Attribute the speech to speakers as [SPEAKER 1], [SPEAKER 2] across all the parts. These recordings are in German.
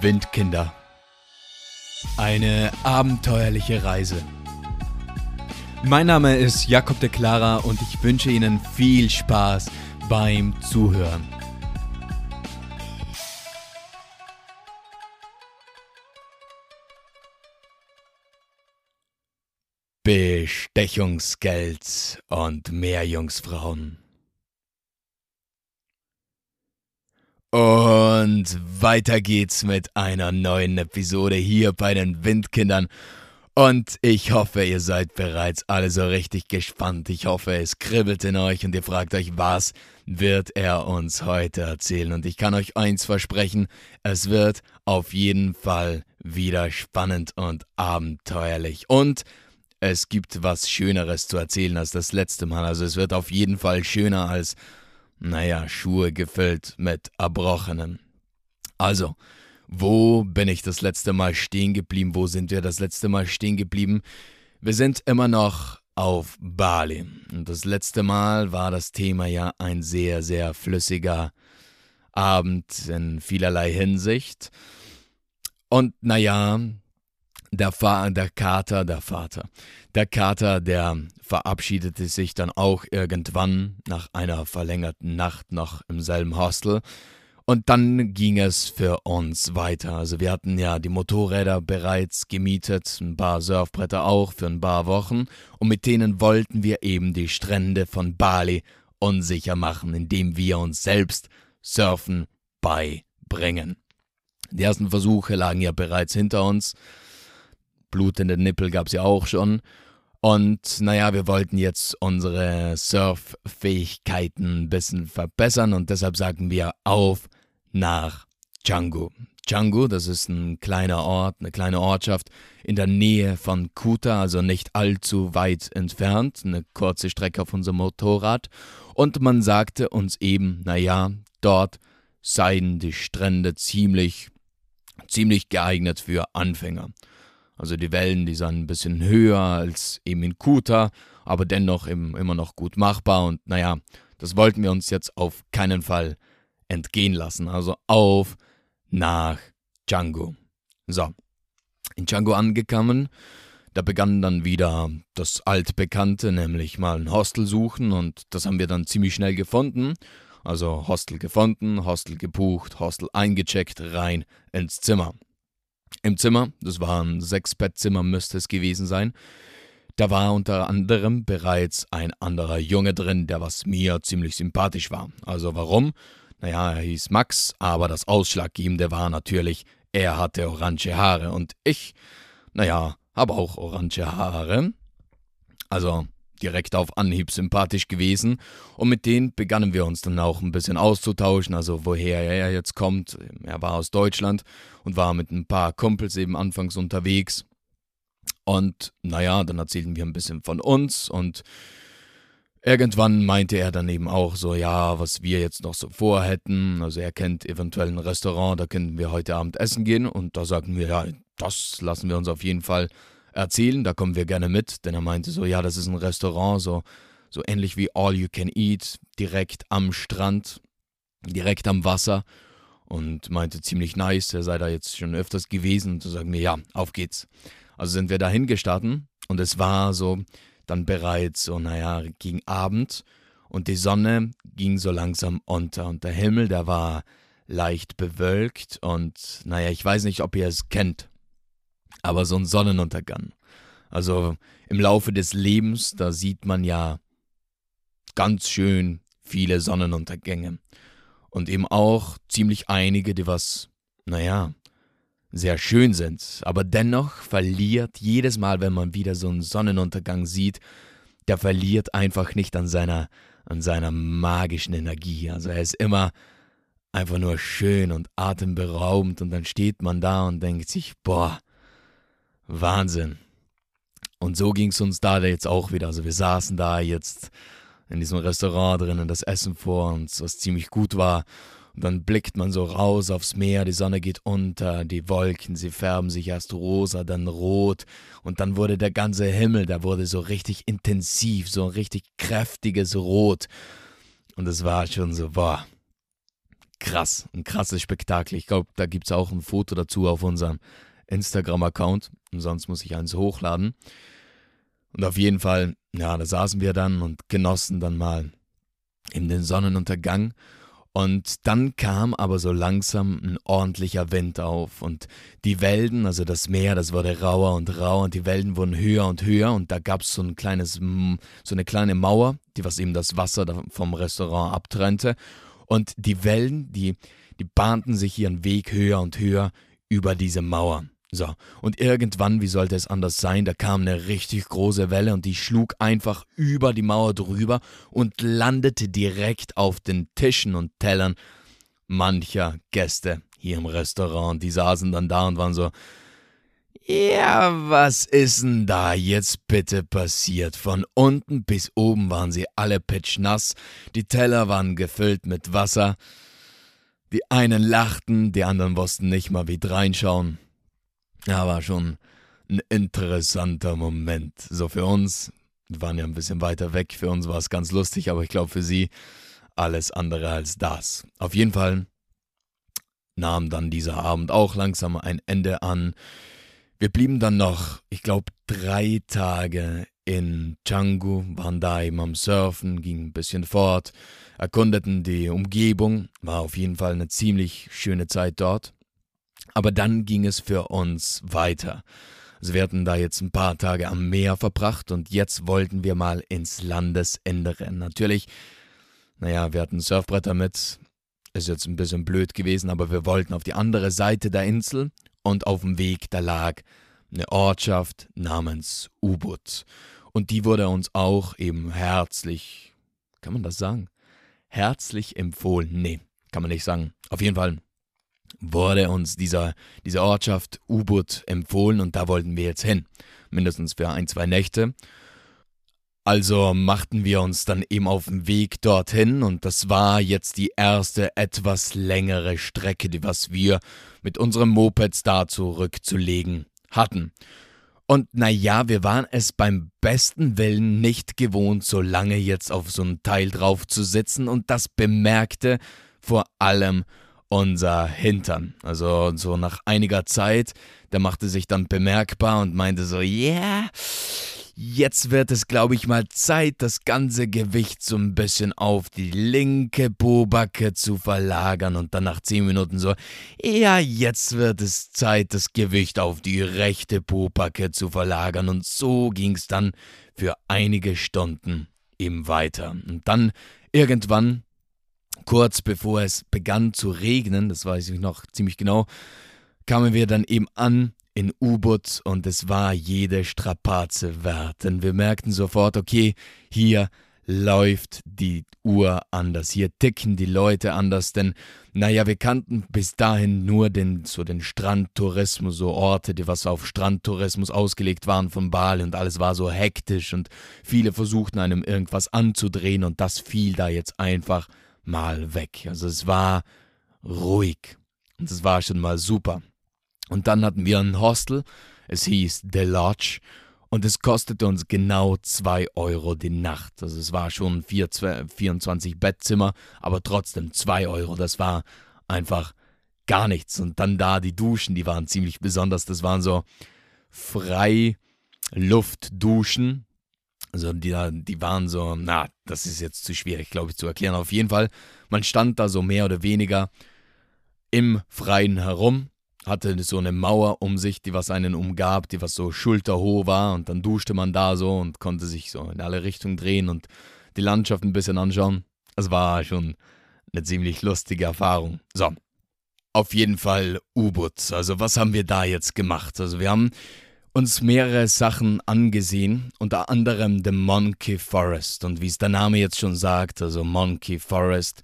[SPEAKER 1] Windkinder. Eine abenteuerliche Reise. Mein Name ist Jakob de Clara und ich wünsche Ihnen viel Spaß beim Zuhören. Bestechungsgeld und Meerjungsfrauen. Und weiter geht's mit einer neuen Episode hier bei den Windkindern. Und ich hoffe, ihr seid bereits alle so richtig gespannt. Ich hoffe, es kribbelt in euch und ihr fragt euch, was wird er uns heute erzählen? Und ich kann euch eins versprechen, es wird auf jeden Fall wieder spannend und abenteuerlich. Und es gibt was Schöneres zu erzählen als das letzte Mal. Also es wird auf jeden Fall schöner als, naja, Schuhe gefüllt mit Erbrochenen. Also, wo bin ich das letzte Mal stehen geblieben? Wo sind wir das letzte Mal stehen geblieben? Wir sind immer noch auf Bali. Und das letzte Mal war das Thema ja ein sehr, sehr flüssiger Abend in vielerlei Hinsicht. Und naja, der, Fa der Kater, der Vater, der Kater, der verabschiedete sich dann auch irgendwann nach einer verlängerten Nacht noch im selben Hostel. Und dann ging es für uns weiter. Also wir hatten ja die Motorräder bereits gemietet, ein paar Surfbretter auch für ein paar Wochen. Und mit denen wollten wir eben die Strände von Bali unsicher machen, indem wir uns selbst Surfen beibringen. Die ersten Versuche lagen ja bereits hinter uns blutende Nippel gab es ja auch schon. Und naja, wir wollten jetzt unsere Surffähigkeiten ein bisschen verbessern und deshalb sagen wir auf nach Canggu. Canggu, das ist ein kleiner Ort, eine kleine Ortschaft in der Nähe von Kuta, also nicht allzu weit entfernt, eine kurze Strecke auf unserem Motorrad. Und man sagte uns eben, naja, dort seien die Strände ziemlich, ziemlich geeignet für Anfänger. Also die Wellen, die sind ein bisschen höher als eben in Kuta, aber dennoch eben immer noch gut machbar. Und naja, das wollten wir uns jetzt auf keinen Fall entgehen lassen. Also auf nach Django. So, in Django angekommen, da begann dann wieder das altbekannte, nämlich mal ein Hostel suchen und das haben wir dann ziemlich schnell gefunden. Also Hostel gefunden, Hostel gebucht, Hostel eingecheckt, rein ins Zimmer. Im Zimmer, das war ein Sechsbettzimmer, müsste es gewesen sein, da war unter anderem bereits ein anderer Junge drin, der was mir ziemlich sympathisch war. Also warum? Naja, er hieß Max, aber das Ausschlaggebende war natürlich, er hatte orange Haare und ich, naja, habe auch orange Haare. Also direkt auf Anhieb sympathisch gewesen und mit denen begannen wir uns dann auch ein bisschen auszutauschen, also woher er jetzt kommt. Er war aus Deutschland und war mit ein paar Kumpels eben anfangs unterwegs. Und naja, dann erzählten wir ein bisschen von uns und irgendwann meinte er dann eben auch so, ja, was wir jetzt noch so vorhätten. Also er kennt eventuell ein Restaurant, da könnten wir heute Abend essen gehen und da sagten wir, ja, das lassen wir uns auf jeden Fall erzählen, da kommen wir gerne mit, denn er meinte so, ja, das ist ein Restaurant, so, so ähnlich wie All You Can Eat, direkt am Strand, direkt am Wasser. Und meinte ziemlich nice, er sei da jetzt schon öfters gewesen und so sagen wir, ja, auf geht's. Also sind wir dahin gestartet und es war so dann bereits so, naja, gegen Abend und die Sonne ging so langsam unter und der Himmel, der war leicht bewölkt und naja, ich weiß nicht, ob ihr es kennt, aber so ein Sonnenuntergang. Also im Laufe des Lebens, da sieht man ja ganz schön viele Sonnenuntergänge. Und eben auch ziemlich einige, die was, naja, sehr schön sind. Aber dennoch verliert jedes Mal, wenn man wieder so einen Sonnenuntergang sieht, der verliert einfach nicht an seiner, an seiner magischen Energie. Also er ist immer einfach nur schön und atemberaubend und dann steht man da und denkt sich, boah, Wahnsinn. Und so ging es uns da jetzt auch wieder. Also wir saßen da jetzt in diesem Restaurant drinnen, das Essen vor uns, was ziemlich gut war. Und dann blickt man so raus aufs Meer, die Sonne geht unter, die Wolken, sie färben sich erst rosa, dann rot. Und dann wurde der ganze Himmel, der wurde so richtig intensiv, so ein richtig kräftiges Rot. Und es war schon so, boah, krass, ein krasses Spektakel. Ich glaube, da gibt es auch ein Foto dazu auf unserem Instagram-Account. Sonst muss ich eins hochladen. Und auf jeden Fall, ja, da saßen wir dann und genossen dann mal in den Sonnenuntergang. Und dann kam aber so langsam ein ordentlicher Wind auf und die Wellen, also das Meer, das wurde rauer und rauer und die Wellen wurden höher und höher und da gab es so ein so eine kleine Mauer, die was eben das Wasser vom Restaurant abtrennte und die Wellen, die, die bahnten sich ihren Weg höher und höher über diese Mauer. So, und irgendwann, wie sollte es anders sein, da kam eine richtig große Welle und die schlug einfach über die Mauer drüber und landete direkt auf den Tischen und Tellern mancher Gäste hier im Restaurant. Die saßen dann da und waren so, ja, was ist denn da jetzt bitte passiert? Von unten bis oben waren sie alle pitschnass, die Teller waren gefüllt mit Wasser. Die einen lachten, die anderen wussten nicht mal wie reinschauen. Ja, war schon ein interessanter Moment. So für uns, wir waren ja ein bisschen weiter weg, für uns war es ganz lustig, aber ich glaube für sie alles andere als das. Auf jeden Fall nahm dann dieser Abend auch langsam ein Ende an. Wir blieben dann noch, ich glaube, drei Tage in Canggu, waren da eben am Surfen, gingen ein bisschen fort, erkundeten die Umgebung, war auf jeden Fall eine ziemlich schöne Zeit dort. Aber dann ging es für uns weiter. Also wir hatten da jetzt ein paar Tage am Meer verbracht und jetzt wollten wir mal ins Landesinnere. Natürlich, naja, wir hatten Surfbretter mit. Ist jetzt ein bisschen blöd gewesen, aber wir wollten auf die andere Seite der Insel und auf dem Weg, da lag eine Ortschaft namens Ubud. Und die wurde uns auch eben herzlich, kann man das sagen? Herzlich empfohlen. Nee, kann man nicht sagen. Auf jeden Fall wurde uns dieser, diese Ortschaft Ubud empfohlen und da wollten wir jetzt hin. Mindestens für ein, zwei Nächte. Also machten wir uns dann eben auf den Weg dorthin und das war jetzt die erste etwas längere Strecke, die was wir mit unseren Mopeds da zurückzulegen hatten. Und naja, wir waren es beim besten Willen nicht gewohnt, so lange jetzt auf so ein Teil drauf zu sitzen und das bemerkte vor allem unser Hintern. Also so nach einiger Zeit, der machte sich dann bemerkbar und meinte so, ja, yeah, jetzt wird es, glaube ich, mal Zeit, das ganze Gewicht so ein bisschen auf die linke Pobacke zu verlagern und dann nach zehn Minuten so, ja, jetzt wird es Zeit, das Gewicht auf die rechte Pobacke zu verlagern und so ging es dann für einige Stunden eben weiter. Und dann irgendwann kurz bevor es begann zu regnen, das weiß ich noch ziemlich genau, kamen wir dann eben an in U-Boot und es war jede Strapaze wert. Denn wir merkten sofort, okay, hier läuft die Uhr anders, hier ticken die Leute anders, denn naja, wir kannten bis dahin nur den, so den Strandtourismus, so Orte, die was auf Strandtourismus ausgelegt waren von Bali und alles war so hektisch und viele versuchten einem irgendwas anzudrehen und das fiel da jetzt einfach mal weg. Also es war ruhig und es war schon mal super. Und dann hatten wir ein Hostel, es hieß The Lodge und es kostete uns genau 2 Euro die Nacht. Also es war schon 4, 24 Bettzimmer, aber trotzdem 2 Euro, das war einfach gar nichts. Und dann da die Duschen, die waren ziemlich besonders, das waren so Freiluftduschen, also die, die waren so, na, das ist jetzt zu schwierig, glaube ich, zu erklären. Auf jeden Fall, man stand da so mehr oder weniger im Freien herum, hatte so eine Mauer um sich, die was einen umgab, die was so schulterhoch war und dann duschte man da so und konnte sich so in alle Richtungen drehen und die Landschaft ein bisschen anschauen. Es war schon eine ziemlich lustige Erfahrung. So, auf jeden Fall U-Boot. Also was haben wir da jetzt gemacht? Also wir haben uns mehrere Sachen angesehen, unter anderem The Monkey Forest. Und wie es der Name jetzt schon sagt, also Monkey Forest,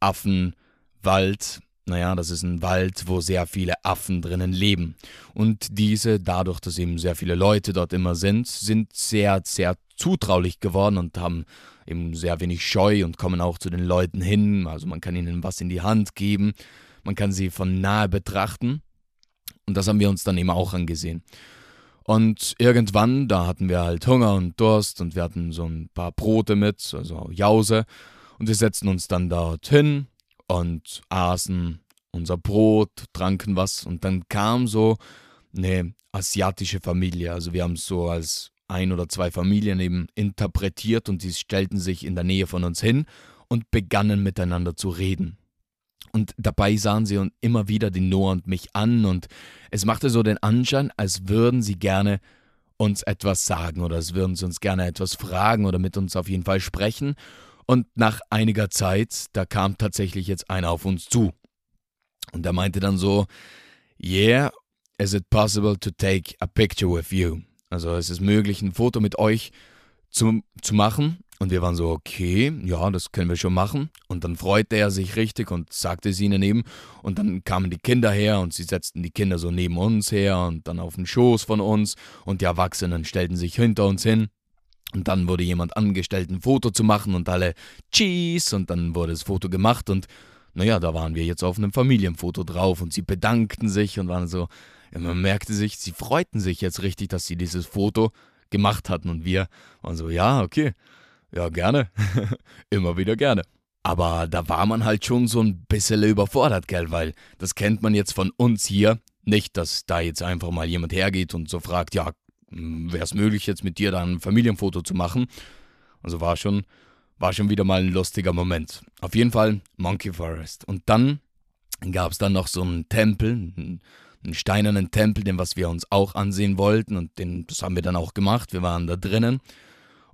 [SPEAKER 1] Affenwald, naja, das ist ein Wald, wo sehr viele Affen drinnen leben. Und diese, dadurch, dass eben sehr viele Leute dort immer sind, sind sehr, sehr zutraulich geworden und haben eben sehr wenig Scheu und kommen auch zu den Leuten hin. Also man kann ihnen was in die Hand geben, man kann sie von nahe betrachten. Und das haben wir uns dann eben auch angesehen. Und irgendwann, da hatten wir halt Hunger und Durst und wir hatten so ein paar Brote mit, also Jause. Und wir setzten uns dann dort hin und aßen unser Brot, tranken was und dann kam so eine asiatische Familie. Also wir haben es so als ein oder zwei Familien eben interpretiert und die stellten sich in der Nähe von uns hin und begannen miteinander zu reden. Und dabei sahen sie immer wieder den Noah und mich an und es machte so den Anschein, als würden sie gerne uns etwas sagen oder als würden sie uns gerne etwas fragen oder mit uns auf jeden Fall sprechen. Und nach einiger Zeit, da kam tatsächlich jetzt einer auf uns zu. Und er meinte dann so, Yeah, is it possible to take a picture with you? Also es ist möglich, ein Foto mit euch zu, zu machen. Und wir waren so, okay, ja, das können wir schon machen. Und dann freute er sich richtig und sagte es ihnen eben. Und dann kamen die Kinder her und sie setzten die Kinder so neben uns her und dann auf den Schoß von uns. Und die Erwachsenen stellten sich hinter uns hin. Und dann wurde jemand angestellt, ein Foto zu machen und alle Cheese. Und dann wurde das Foto gemacht und naja, da waren wir jetzt auf einem Familienfoto drauf und sie bedankten sich und waren so, man merkte sich, sie freuten sich jetzt richtig, dass sie dieses Foto gemacht hatten. Und wir waren so, ja, okay, ja, gerne. Immer wieder gerne. Aber da war man halt schon so ein bisschen überfordert, gell, weil das kennt man jetzt von uns hier. Nicht, dass da jetzt einfach mal jemand hergeht und so fragt, ja, hm, wäre es möglich, jetzt mit dir da ein Familienfoto zu machen? Also war schon, war schon wieder mal ein lustiger Moment. Auf jeden Fall Monkey Forest. Und dann gab es dann noch so einen Tempel, einen, steinernen Tempel, den was wir uns auch ansehen wollten. Und den, das haben wir dann auch gemacht. Wir waren da drinnen.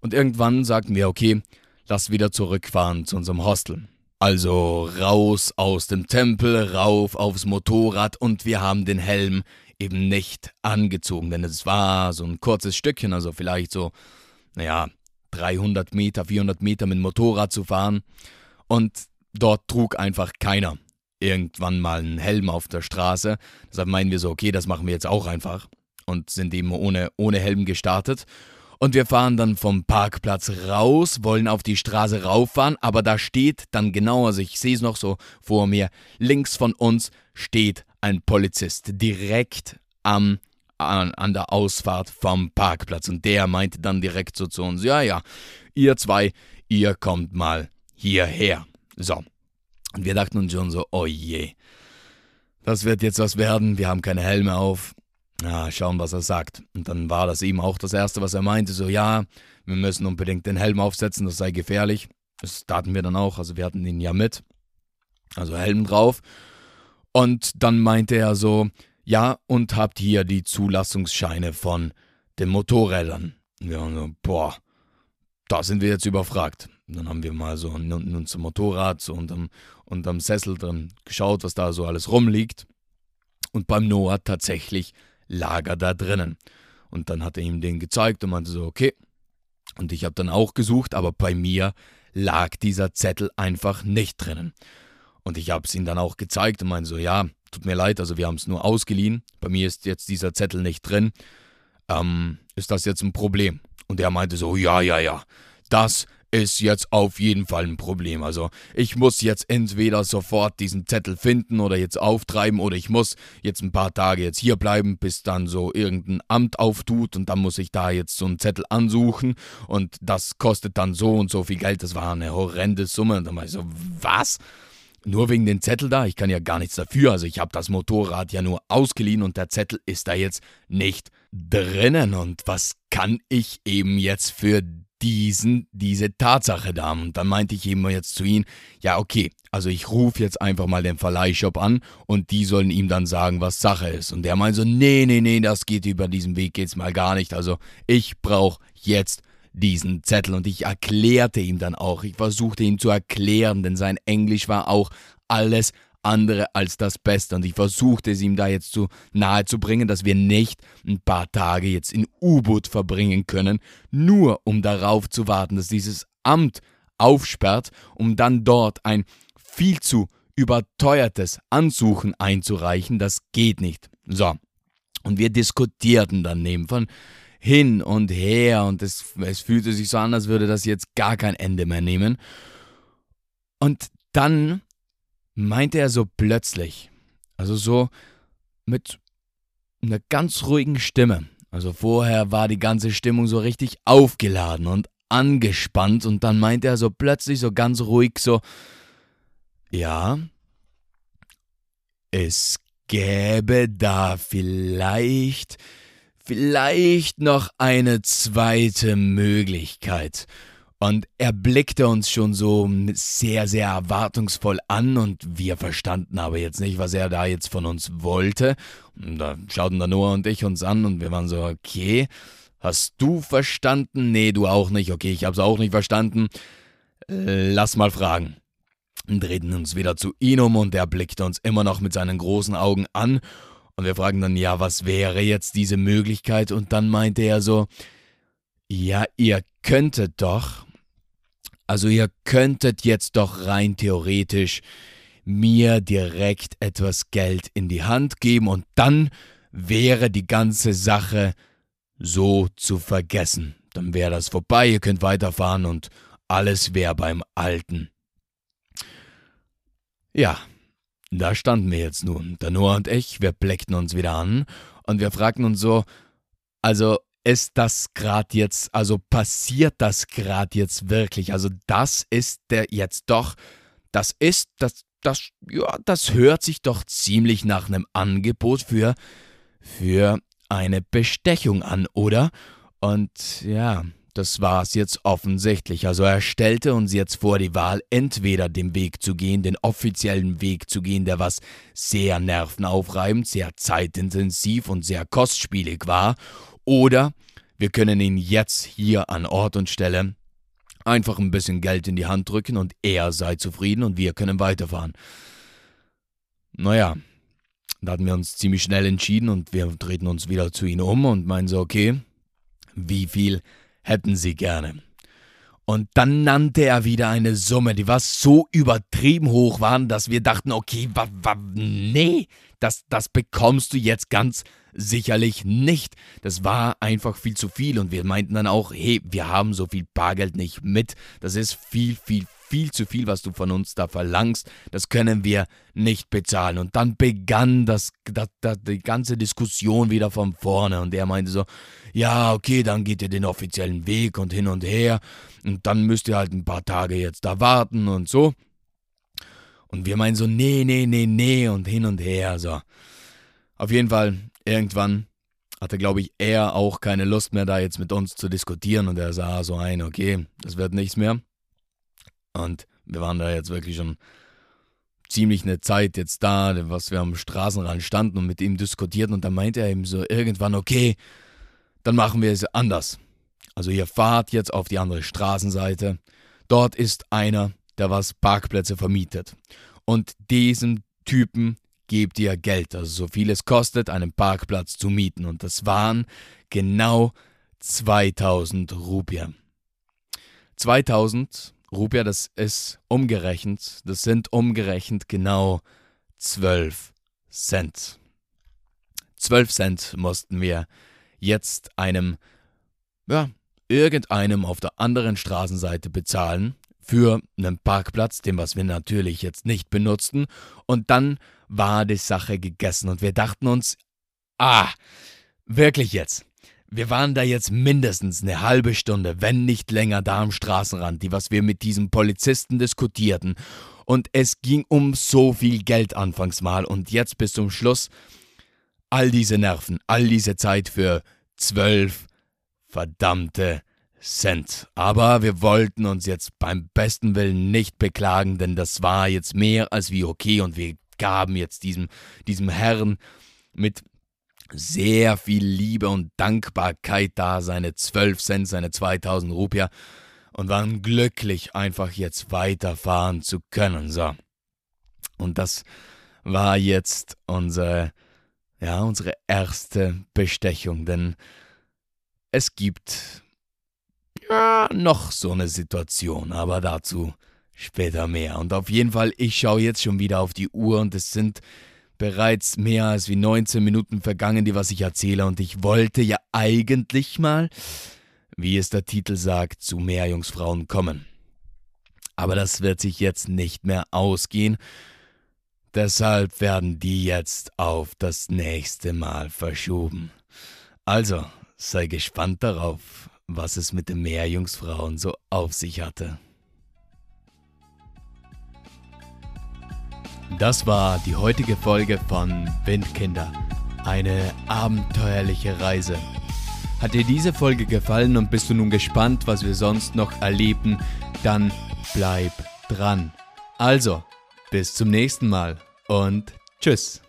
[SPEAKER 1] Und irgendwann sagten wir, okay, lass wieder zurückfahren zu unserem Hostel. Also raus aus dem Tempel, rauf aufs Motorrad und wir haben den Helm eben nicht angezogen, denn es war so ein kurzes Stückchen, also vielleicht so, naja, 300 Meter, 400 Meter mit dem Motorrad zu fahren. Und dort trug einfach keiner irgendwann mal einen Helm auf der Straße. Deshalb meinen wir so, okay, das machen wir jetzt auch einfach. Und sind eben ohne, ohne Helm gestartet. Und wir fahren dann vom Parkplatz raus, wollen auf die Straße rauffahren, aber da steht dann genau, also ich sehe es noch so vor mir, links von uns steht ein Polizist direkt am an, an der Ausfahrt vom Parkplatz. Und der meinte dann direkt so zu uns, ja, ja, ihr zwei, ihr kommt mal hierher. So. Und wir dachten uns schon so, oh je, das wird jetzt was werden, wir haben keine Helme auf. Ja, schauen, was er sagt. Und dann war das eben auch das Erste, was er meinte, so, ja, wir müssen unbedingt den Helm aufsetzen, das sei gefährlich. Das taten wir dann auch, also wir hatten ihn ja mit. Also Helm drauf. Und dann meinte er so, ja, und habt hier die Zulassungsscheine von den Motorrädern. Wir haben so, boah, da sind wir jetzt überfragt. Und dann haben wir mal so in unserem Motorrad so unterm, unterm Sessel drin geschaut, was da so alles rumliegt. Und beim Noah tatsächlich lag er da drinnen. Und dann hat er ihm den gezeigt und meinte so, okay. Und ich habe dann auch gesucht, aber bei mir lag dieser Zettel einfach nicht drinnen. Und ich habe es ihm dann auch gezeigt und meinte so, ja, tut mir leid, also wir haben es nur ausgeliehen. Bei mir ist jetzt dieser Zettel nicht drin. Ähm, ist das jetzt ein Problem? Und er meinte so, ja, ja, ja, das ist jetzt auf jeden Fall ein Problem. Also ich muss jetzt entweder sofort diesen Zettel finden oder jetzt auftreiben oder ich muss jetzt ein paar Tage jetzt hier bleiben, bis dann so irgendein Amt auftut und dann muss ich da jetzt so einen Zettel ansuchen und das kostet dann so und so viel Geld. Das war eine horrende Summe. Und dann war ich so, was? Nur wegen den Zettel da? Ich kann ja gar nichts dafür. Also ich habe das Motorrad ja nur ausgeliehen und der Zettel ist da jetzt nicht drinnen. Und was kann ich eben jetzt für diesen, diese Tatsache da? Und dann meinte ich eben jetzt zu ihm, ja okay, also ich rufe jetzt einfach mal den Verleihshop an und die sollen ihm dann sagen, was Sache ist. Und der meinte so, nee, nee, nee, das geht über diesen Weg geht's mal gar nicht. Also ich brauche jetzt diesen Zettel und ich erklärte ihm dann auch, ich versuchte ihm zu erklären, denn sein Englisch war auch alles andere als das Beste und ich versuchte es ihm da jetzt so nahe zu bringen, dass wir nicht ein paar Tage jetzt in U-Boot verbringen können, nur um darauf zu warten, dass dieses Amt aufsperrt, um dann dort ein viel zu überteuertes Ansuchen einzureichen, das geht nicht. So. Und wir diskutierten dann neben von hin und her und es, es fühlte sich so an, als würde das jetzt gar kein Ende mehr nehmen. Und dann meinte er so plötzlich, also so mit einer ganz ruhigen Stimme. Also vorher war die ganze Stimmung so richtig aufgeladen und angespannt und dann meinte er so plötzlich so ganz ruhig so, ja, es gäbe da vielleicht, vielleicht noch eine zweite Möglichkeit. Und er blickte uns schon so sehr, sehr erwartungsvoll an und wir verstanden aber jetzt nicht, was er da jetzt von uns wollte. Und da schauten da Noah und ich uns an und wir waren so, okay, hast du verstanden? Nee, du auch nicht. Okay, ich hab's auch nicht verstanden. Lass mal fragen. Und drehten uns wieder zu ihm um und er blickte uns immer noch mit seinen großen Augen an. Und wir fragten dann, ja, was wäre jetzt diese Möglichkeit? Und dann meinte er so, ja, ihr könntet doch, also ihr könntet jetzt doch rein theoretisch mir direkt etwas Geld in die Hand geben und dann wäre die ganze Sache so zu vergessen. Dann wäre das vorbei, ihr könnt weiterfahren und alles wäre beim Alten. Ja, da standen wir jetzt nun, der Noah und ich, wir blickten uns wieder an und wir fragten uns so, also ist das gerade jetzt, also passiert das gerade jetzt wirklich? Also das ist der jetzt doch, das ist, das, das, ja, das hört sich doch ziemlich nach einem Angebot für, für eine Bestechung an, oder? Und ja, das war es jetzt offensichtlich. Also er stellte uns jetzt vor die Wahl, entweder den Weg zu gehen, den offiziellen Weg zu gehen, der was sehr nervenaufreibend, sehr zeitintensiv und sehr kostspielig war, oder wir können ihn jetzt hier an Ort und Stelle einfach ein bisschen Geld in die Hand drücken und er sei zufrieden und wir können weiterfahren. Naja, da hatten wir uns ziemlich schnell entschieden und wir drehten uns wieder zu ihm um und meinen so, okay, wie viel hätten Sie gerne? Und dann nannte er wieder eine Summe, die war so übertrieben hoch waren, dass wir dachten, okay, wa, wa, nee, das, das bekommst du jetzt ganz sicherlich nicht. Das war einfach viel zu viel und wir meinten dann auch, hey, wir haben so viel Bargeld nicht mit. Das ist viel, viel, viel zu viel, was du von uns da verlangst. Das können wir nicht bezahlen. Und dann begann das, das, das, die ganze Diskussion wieder von vorne. Und er meinte so, ja, okay, dann geht ihr den offiziellen Weg und hin und her. Und dann müsst ihr halt ein paar Tage jetzt da warten und so. Und wir meinen so, nee, nee, nee, nee und hin und her. So. Auf jeden Fall, irgendwann hatte, glaube ich, er auch keine Lust mehr, da jetzt mit uns zu diskutieren. Und er sah so ein, okay, das wird nichts mehr. Und wir waren da jetzt wirklich schon ziemlich eine Zeit jetzt da, was wir am Straßenrand standen und mit ihm diskutierten. Und dann meinte er eben so irgendwann, okay, dann machen wir es anders. Also ihr fahrt jetzt auf die andere Straßenseite. Dort ist einer, der was Parkplätze vermietet. Und diesem Typen gebt ihr Geld, also so viel es kostet, einen Parkplatz zu mieten. Und das waren genau 2000 Rupier. 2000 Rupier, das ist umgerechnet, das sind umgerechnet genau 12 Cent. 12 Cent mussten wir jetzt einem, ja, irgendeinem auf der anderen Straßenseite bezahlen für einen Parkplatz, den was wir natürlich jetzt nicht benutzten. Und dann war die Sache gegessen und wir dachten uns, ah, wirklich jetzt. Wir waren da jetzt mindestens eine halbe Stunde, wenn nicht länger, da am Straßenrand, die was wir mit diesem Polizisten diskutierten. Und es ging um so viel Geld anfangs mal und jetzt bis zum Schluss all diese Nerven, all diese Zeit für zwölf verdammte Cent. Aber wir wollten uns jetzt beim besten Willen nicht beklagen, denn das war jetzt mehr als wie okay und wir gaben jetzt diesem, diesem Herrn mit sehr viel Liebe und Dankbarkeit da seine 12 Cent, seine 2000 Rupier und waren glücklich, einfach jetzt weiterfahren zu können. So. Und das war jetzt unsere, ja, unsere erste Bestechung, denn es gibt ja, noch so eine Situation, aber dazu später mehr. Und auf jeden Fall, ich schaue jetzt schon wieder auf die Uhr und es sind bereits mehr als wie 19 Minuten vergangen, die was ich erzähle. Und ich wollte ja eigentlich mal, wie es der Titel sagt, zu mehr Jungsfrauen kommen. Aber das wird sich jetzt nicht mehr ausgehen. Deshalb werden die jetzt auf das nächste Mal verschoben. Also, sei gespannt darauf, was es mit den Meerjungsfrauen so auf sich hatte. Das war die heutige Folge von Windkinder. Eine abenteuerliche Reise. Hat dir diese Folge gefallen und bist du nun gespannt, was wir sonst noch erleben, dann bleib dran. Also, bis zum nächsten Mal und tschüss.